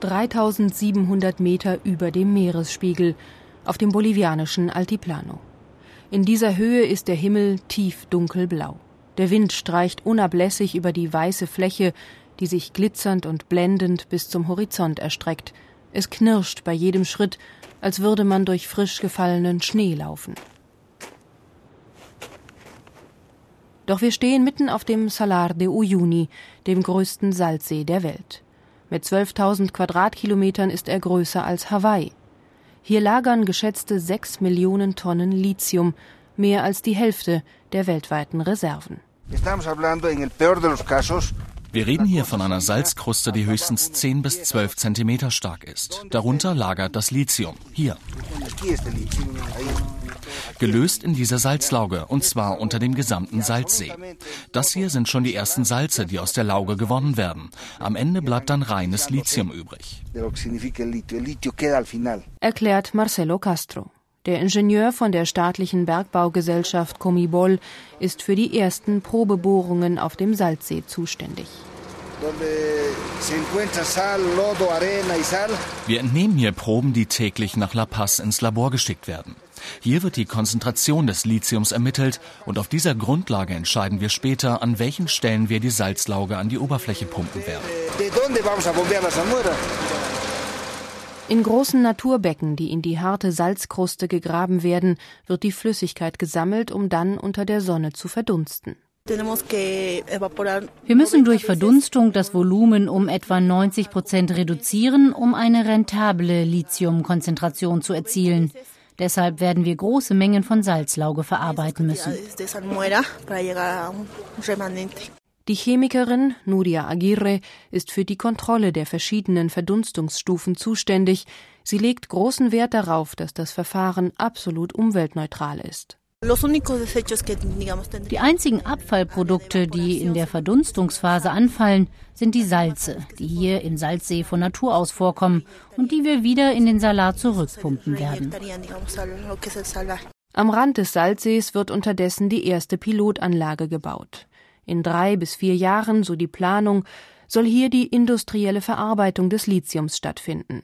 3700 Meter über dem Meeresspiegel auf dem bolivianischen Altiplano. In dieser Höhe ist der Himmel tief dunkelblau. Der Wind streicht unablässig über die weiße Fläche, die sich glitzernd und blendend bis zum Horizont erstreckt. Es knirscht bei jedem Schritt, als würde man durch frisch gefallenen Schnee laufen. Doch wir stehen mitten auf dem Salar de Uyuni, dem größten Salzsee der Welt. Mit 12.000 Quadratkilometern ist er größer als Hawaii. Hier lagern geschätzte 6 Millionen Tonnen Lithium, mehr als die Hälfte der weltweiten Reserven. Wir reden hier von einer Salzkruste, die höchstens 10 bis 12 Zentimeter stark ist. Darunter lagert das Lithium. Hier gelöst in dieser Salzlauge, und zwar unter dem gesamten Salzsee. Das hier sind schon die ersten Salze, die aus der Lauge gewonnen werden. Am Ende bleibt dann reines Lithium übrig. Erklärt Marcelo Castro. Der Ingenieur von der staatlichen Bergbaugesellschaft Comibol ist für die ersten Probebohrungen auf dem Salzsee zuständig. Wir entnehmen hier Proben, die täglich nach La Paz ins Labor geschickt werden. Hier wird die Konzentration des Lithiums ermittelt und auf dieser Grundlage entscheiden wir später, an welchen Stellen wir die Salzlauge an die Oberfläche pumpen werden. In großen Naturbecken, die in die harte Salzkruste gegraben werden, wird die Flüssigkeit gesammelt, um dann unter der Sonne zu verdunsten. Wir müssen durch Verdunstung das Volumen um etwa 90 Prozent reduzieren, um eine rentable Lithiumkonzentration zu erzielen. Deshalb werden wir große Mengen von Salzlauge verarbeiten müssen. Die Chemikerin Nuria Aguirre ist für die Kontrolle der verschiedenen Verdunstungsstufen zuständig. Sie legt großen Wert darauf, dass das Verfahren absolut umweltneutral ist. Die einzigen Abfallprodukte, die in der Verdunstungsphase anfallen, sind die Salze, die hier im Salzsee von Natur aus vorkommen und die wir wieder in den Salat zurückpumpen werden. Am Rand des Salzsees wird unterdessen die erste Pilotanlage gebaut. In drei bis vier Jahren, so die Planung, soll hier die industrielle Verarbeitung des Lithiums stattfinden.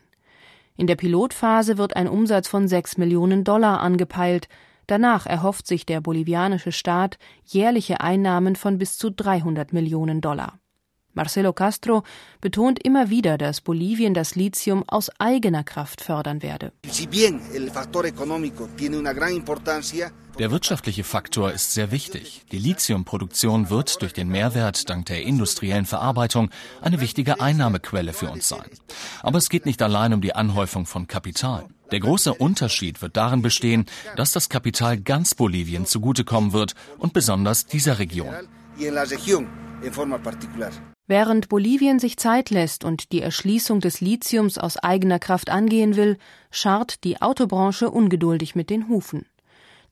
In der Pilotphase wird ein Umsatz von sechs Millionen Dollar angepeilt, Danach erhofft sich der bolivianische Staat jährliche Einnahmen von bis zu 300 Millionen Dollar. Marcelo Castro betont immer wieder, dass Bolivien das Lithium aus eigener Kraft fördern werde. Der wirtschaftliche Faktor ist sehr wichtig. Die Lithiumproduktion wird durch den Mehrwert dank der industriellen Verarbeitung eine wichtige Einnahmequelle für uns sein. Aber es geht nicht allein um die Anhäufung von Kapital. Der große Unterschied wird darin bestehen, dass das Kapital ganz Bolivien zugutekommen wird und besonders dieser Region. Während Bolivien sich Zeit lässt und die Erschließung des Lithiums aus eigener Kraft angehen will, scharrt die Autobranche ungeduldig mit den Hufen.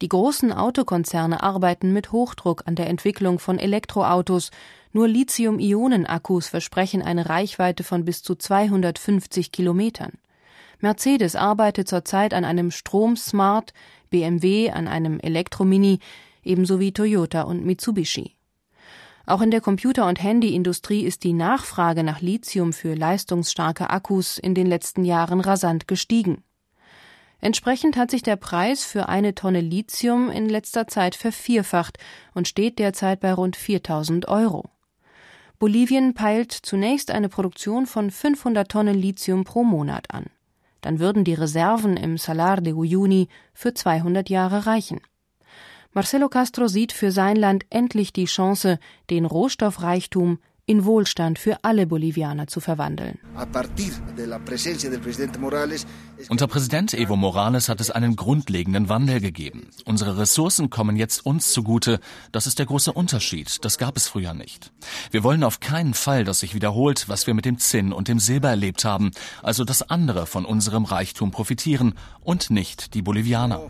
Die großen Autokonzerne arbeiten mit Hochdruck an der Entwicklung von Elektroautos. Nur Lithium-Ionen-Akkus versprechen eine Reichweite von bis zu 250 Kilometern. Mercedes arbeitet zurzeit an einem Strom-Smart, BMW an einem Elektromini, ebenso wie Toyota und Mitsubishi. Auch in der Computer- und Handyindustrie ist die Nachfrage nach Lithium für leistungsstarke Akkus in den letzten Jahren rasant gestiegen. Entsprechend hat sich der Preis für eine Tonne Lithium in letzter Zeit vervierfacht und steht derzeit bei rund 4000 Euro. Bolivien peilt zunächst eine Produktion von 500 Tonnen Lithium pro Monat an. Dann würden die Reserven im Salar de Uyuni für 200 Jahre reichen. Marcelo Castro sieht für sein Land endlich die Chance, den Rohstoffreichtum in Wohlstand für alle Bolivianer zu verwandeln. Unter Präsident Evo Morales hat es einen grundlegenden Wandel gegeben. Unsere Ressourcen kommen jetzt uns zugute. Das ist der große Unterschied. Das gab es früher nicht. Wir wollen auf keinen Fall, dass sich wiederholt, was wir mit dem Zinn und dem Silber erlebt haben, also dass andere von unserem Reichtum profitieren und nicht die Bolivianer.